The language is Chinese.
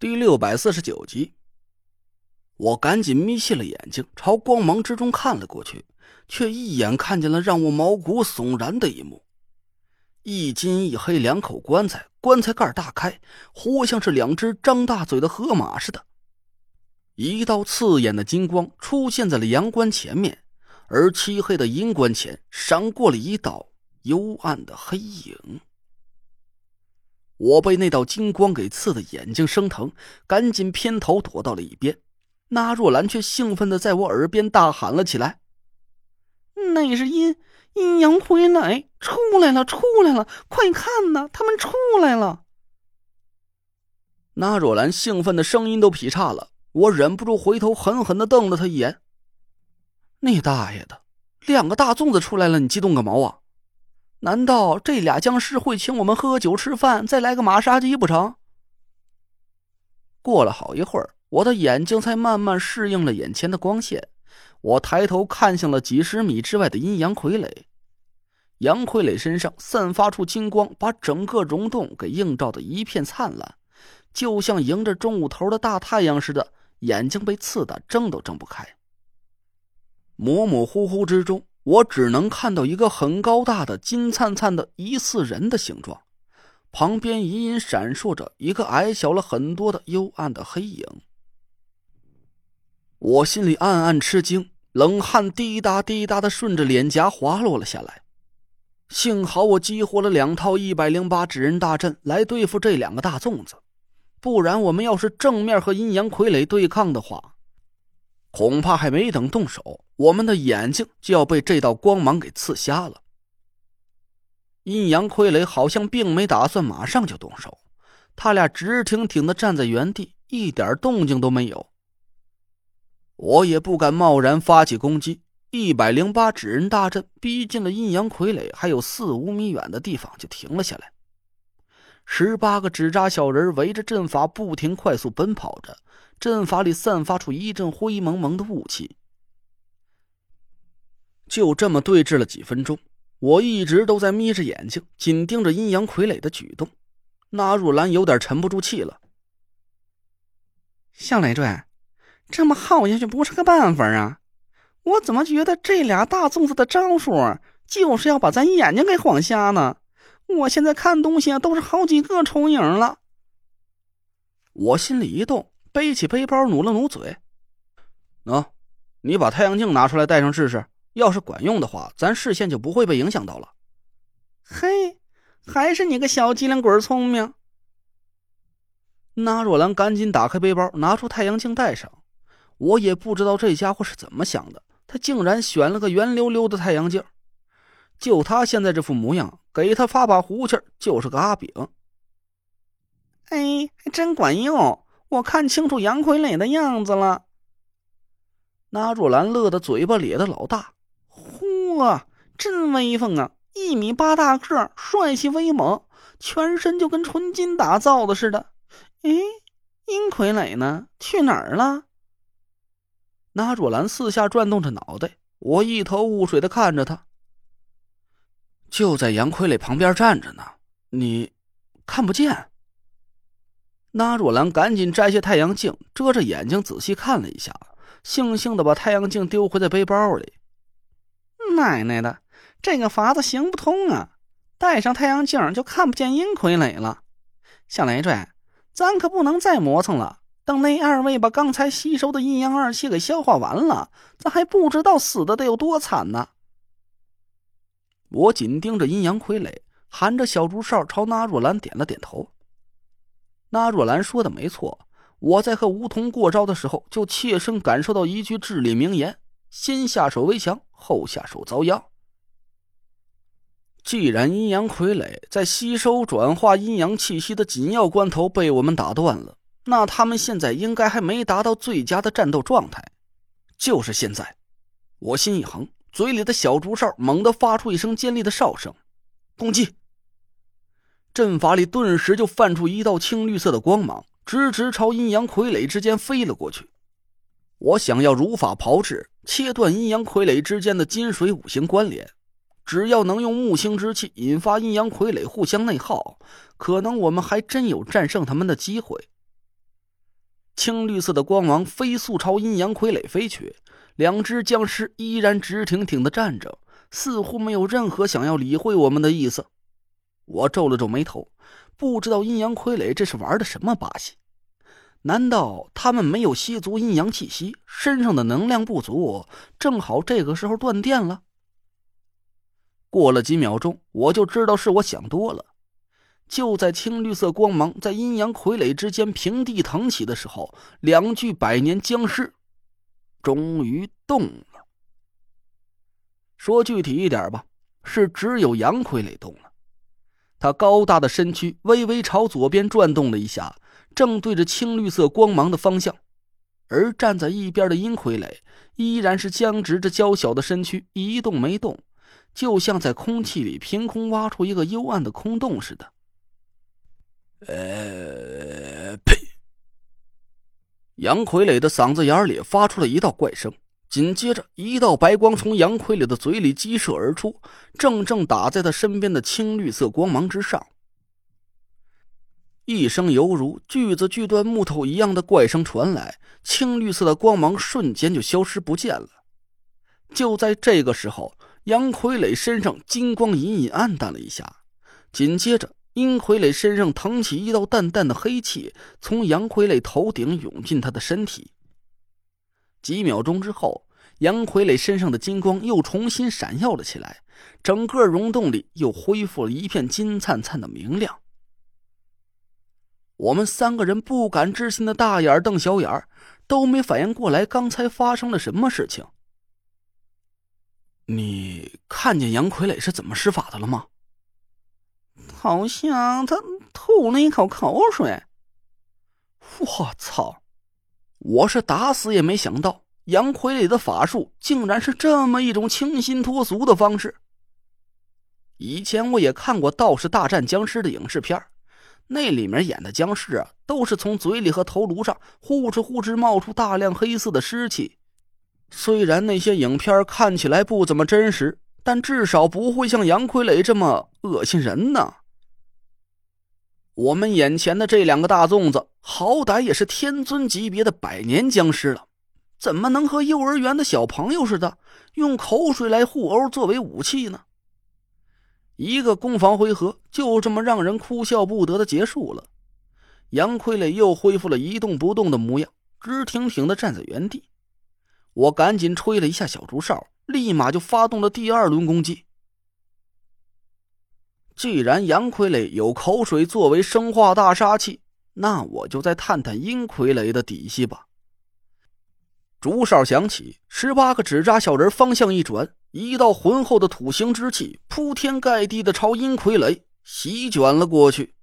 第六百四十九集，我赶紧眯起了眼睛，朝光芒之中看了过去，却一眼看见了让我毛骨悚然的一幕：一金一黑两口棺材，棺材盖大开，活像是两只张大嘴的河马似的。一道刺眼的金光出现在了阳关前面，而漆黑的阴棺前闪过了一道幽暗的黑影。我被那道金光给刺得眼睛生疼，赶紧偏头躲到了一边。那若兰却兴奋的在我耳边大喊了起来：“那是阴阴阳傀儡出来了，出来了！快看呐，他们出来了！”那若兰兴奋的声音都劈叉了，我忍不住回头狠狠的瞪了他一眼。你大爷的，两个大粽子出来了，你激动个毛啊！难道这俩僵尸会请我们喝酒吃饭，再来个马杀鸡不成？过了好一会儿，我的眼睛才慢慢适应了眼前的光线。我抬头看向了几十米之外的阴阳傀儡，阳傀儡身上散发出金光，把整个溶洞给映照的一片灿烂，就像迎着中午头的大太阳似的，眼睛被刺得睁都睁不开。模模糊糊之中。我只能看到一个很高大的金灿灿的疑似人的形状，旁边隐隐闪烁着一个矮小了很多的幽暗的黑影。我心里暗暗吃惊，冷汗滴答滴答的顺着脸颊滑落了下来。幸好我激活了两套一百零八纸人大阵来对付这两个大粽子，不然我们要是正面和阴阳傀儡对抗的话。恐怕还没等动手，我们的眼睛就要被这道光芒给刺瞎了。阴阳傀儡好像并没打算马上就动手，他俩直挺挺的站在原地，一点动静都没有。我也不敢贸然发起攻击，一百零八纸人大阵逼近了阴阳傀儡还有四五米远的地方就停了下来。十八个纸扎小人围着阵法不停快速奔跑着。阵法里散发出一阵灰蒙蒙的雾气。就这么对峙了几分钟，我一直都在眯着眼睛，紧盯着阴阳傀儡的举动。纳若兰有点沉不住气了。向雷坠，这么耗下去不是个办法啊！我怎么觉得这俩大粽子的招数就是要把咱眼睛给晃瞎呢？我现在看东西啊都是好几个重影了。我心里一动。背起背包，努了努嘴。喏，你把太阳镜拿出来戴上试试。要是管用的话，咱视线就不会被影响到了。嘿，还是你个小机灵鬼聪明。那若兰赶紧打开背包，拿出太阳镜戴上。我也不知道这家伙是怎么想的，他竟然选了个圆溜溜的太阳镜。就他现在这副模样，给他发把胡琴就是个阿炳。哎，还真管用。我看清楚杨傀儡的样子了。那若兰乐得嘴巴咧得老大，嚯，真威风啊！一米八大个，帅气威猛，全身就跟纯金打造的似的。哎，阴傀儡呢？去哪儿了？那若兰四下转动着脑袋，我一头雾水的看着他。就在杨傀儡旁边站着呢，你看不见。那若兰赶紧摘下太阳镜，遮着眼睛仔细看了一下，悻悻的把太阳镜丢回在背包里。奶奶的，这个法子行不通啊！戴上太阳镜就看不见阴傀儡了。小雷坠，咱可不能再磨蹭了。等那二位把刚才吸收的阴阳二气给消化完了，咱还不知道死的得有多惨呢。我紧盯着阴阳傀儡，含着小竹哨朝那若兰点了点头。那若兰说的没错，我在和梧桐过招的时候，就切身感受到一句至理名言：先下手为强，后下手遭殃。既然阴阳傀儡在吸收转化阴阳气息的紧要关头被我们打断了，那他们现在应该还没达到最佳的战斗状态。就是现在，我心一横，嘴里的小竹哨猛地发出一声尖利的哨声，攻击。阵法里顿时就泛出一道青绿色的光芒，直直朝阴阳傀儡之间飞了过去。我想要如法炮制，切断阴阳傀儡之间的金水五行关联。只要能用木星之气引发阴阳傀儡互相内耗，可能我们还真有战胜他们的机会。青绿色的光芒飞速朝阴阳傀儡飞去，两只僵尸依然直挺挺的站着，似乎没有任何想要理会我们的意思。我皱了皱眉头，不知道阴阳傀儡这是玩的什么把戏？难道他们没有吸足阴阳气息，身上的能量不足，正好这个时候断电了？过了几秒钟，我就知道是我想多了。就在青绿色光芒在阴阳傀儡之间平地腾起的时候，两具百年僵尸终于动了。说具体一点吧，是只有阳傀儡动了。他高大的身躯微微朝左边转动了一下，正对着青绿色光芒的方向。而站在一边的阴傀儡依然是僵直着娇小的身躯，一动没动，就像在空气里凭空挖出一个幽暗的空洞似的。呃，呸！杨傀儡的嗓子眼里发出了一道怪声，紧接着一道白光从杨傀儡的嘴里激射而出，正正打在他身边的青绿色光芒之上。一声犹如锯子锯断木头一样的怪声传来，青绿色的光芒瞬间就消失不见了。就在这个时候，杨傀儡身上金光隐隐暗淡了一下，紧接着。阴傀儡身上腾起一道淡淡的黑气，从杨傀儡头顶涌进他的身体。几秒钟之后，杨傀儡身上的金光又重新闪耀了起来，整个溶洞里又恢复了一片金灿灿的明亮。我们三个人不敢置信的大眼瞪小眼都没反应过来刚才发生了什么事情。你看见杨傀儡是怎么施法的了吗？好像他吐了一口口水。我操！我是打死也没想到杨傀儡的法术竟然是这么一种清新脱俗的方式。以前我也看过《道士大战僵尸》的影视片那里面演的僵尸啊，都是从嘴里和头颅上呼哧呼哧冒出大量黑色的尸气。虽然那些影片看起来不怎么真实，但至少不会像杨傀儡这么恶心人呢。我们眼前的这两个大粽子，好歹也是天尊级别的百年僵尸了，怎么能和幼儿园的小朋友似的，用口水来互殴作为武器呢？一个攻防回合就这么让人哭笑不得的结束了。杨傀儡又恢复了一动不动的模样，直挺挺的站在原地。我赶紧吹了一下小竹哨，立马就发动了第二轮攻击。既然阳傀儡有口水作为生化大杀器，那我就再探探阴傀儡的底细吧。竹哨响起，十八个纸扎小人方向一转，一道浑厚的土星之气铺天盖地的朝阴傀儡席卷了过去。